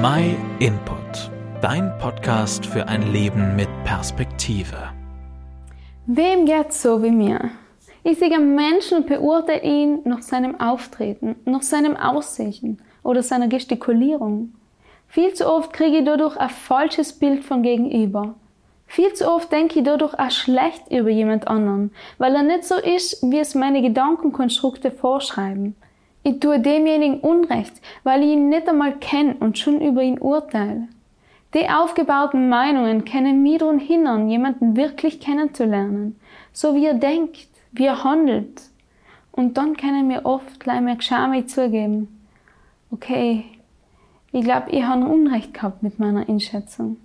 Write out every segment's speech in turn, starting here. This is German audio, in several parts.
My Input, dein Podcast für ein Leben mit Perspektive. Wem geht's so wie mir? Ich sehe Menschen und beurteile ihn nach seinem Auftreten, nach seinem Aussehen oder seiner Gestikulierung. Viel zu oft kriege ich dadurch ein falsches Bild von gegenüber. Viel zu oft denke ich dadurch auch schlecht über jemand anderen, weil er nicht so ist, wie es meine Gedankenkonstrukte vorschreiben. Ich tue demjenigen Unrecht, weil ich ihn nicht einmal kenne und schon über ihn urteile. Die aufgebauten Meinungen können mir daran hindern, jemanden wirklich kennenzulernen, so wie er denkt, wie er handelt. Und dann können wir oft gleich mehr Scham zugeben. Okay, ich glaube, ich habe Unrecht gehabt mit meiner Einschätzung.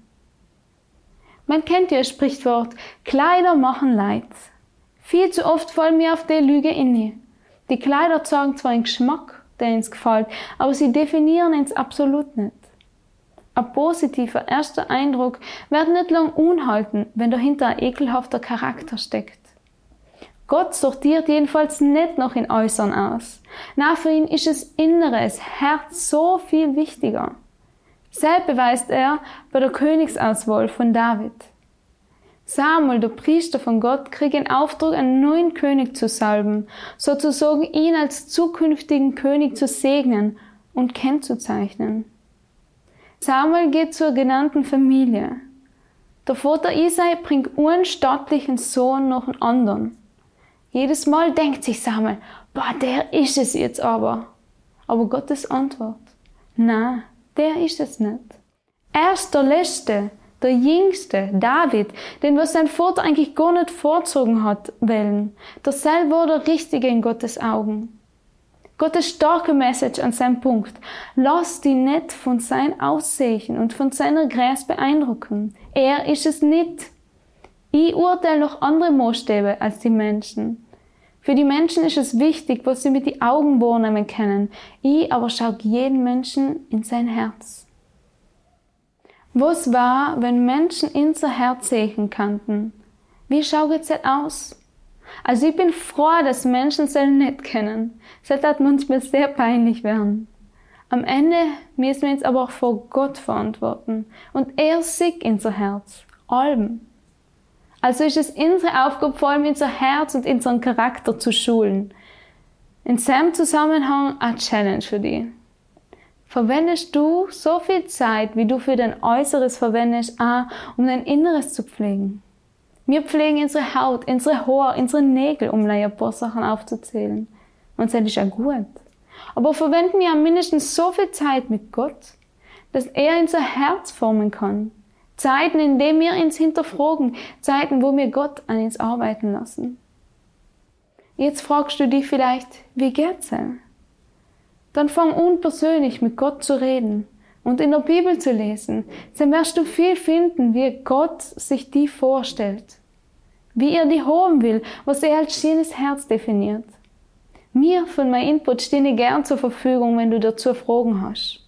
Man kennt ja das Sprichwort, Kleider machen Leid. Viel zu oft fallen mir auf die Lüge inne. Die Kleider zeigen zwar einen Geschmack, der uns gefällt, aber sie definieren uns absolut nicht. Ein positiver erster Eindruck wird nicht lang unhalten, wenn dahinter ein ekelhafter Charakter steckt. Gott sortiert jedenfalls nicht noch in Äußern aus. Na, für ihn ist es Inneres, Herz so viel wichtiger. Selbst beweist er bei der Königsauswahl von David. Samuel, der Priester von Gott, kriegt den Auftrag, einen neuen König zu salben, sozusagen ihn als zukünftigen König zu segnen und kennzuzeichnen. Samuel geht zur genannten Familie. Der Vater Isai bringt einen stattlichen Sohn nach dem anderen. Jedes Mal denkt sich Samuel, boah, der ist es jetzt aber. Aber Gottes Antwort, na, der ist es nicht. Er ist der Letzte, der Jüngste, David, den was sein Vater eigentlich gar nicht vorzogen hat, wollen. Der selber war der Richtige in Gottes Augen. Gottes starke Message an seinem Punkt. Lass die nicht von sein Aussehen und von seiner Gräß beeindrucken. Er ist es nicht. Ich urteile noch andere Maßstäbe als die Menschen. Für die Menschen ist es wichtig, was sie mit den Augen wahrnehmen können. Ich aber schaue jeden Menschen in sein Herz. Was war, wenn Menschen in sein Herz sehen könnten? Wie schaut es aus? Also ich bin froh, dass Menschen es nicht kennen. Es hat manchmal sehr peinlich werden. Am Ende müssen wir uns aber auch vor Gott verantworten. Und er sieht in unser Herz. Alben. Also ist es unsere Aufgabe, vor allem unser Herz und unseren Charakter zu schulen. In seinem Zusammenhang eine Challenge für dich. Verwendest du so viel Zeit, wie du für dein Äußeres verwendest, auch, um dein Inneres zu pflegen? Wir pflegen unsere Haut, unsere Haare, unsere Nägel, um ein paar Sachen aufzuzählen. Und das ist ja gut. Aber verwenden wir mindestens so viel Zeit mit Gott, dass er unser Herz formen kann, Zeiten, in denen wir uns hinterfragen, Zeiten, wo wir Gott an uns arbeiten lassen. Jetzt fragst du dich vielleicht, wie geht's denn? Dann fang an persönlich mit Gott zu reden und in der Bibel zu lesen. Dann wirst du viel finden, wie Gott sich die vorstellt. Wie er die haben will, was er als schönes Herz definiert. Mir von meinem Input ich gern zur Verfügung, wenn du dazu Fragen hast.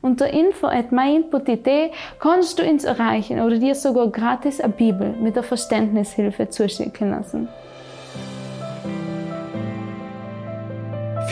Unter info at myinput.it kannst du uns erreichen oder dir sogar gratis eine Bibel mit der Verständnishilfe zuschicken lassen.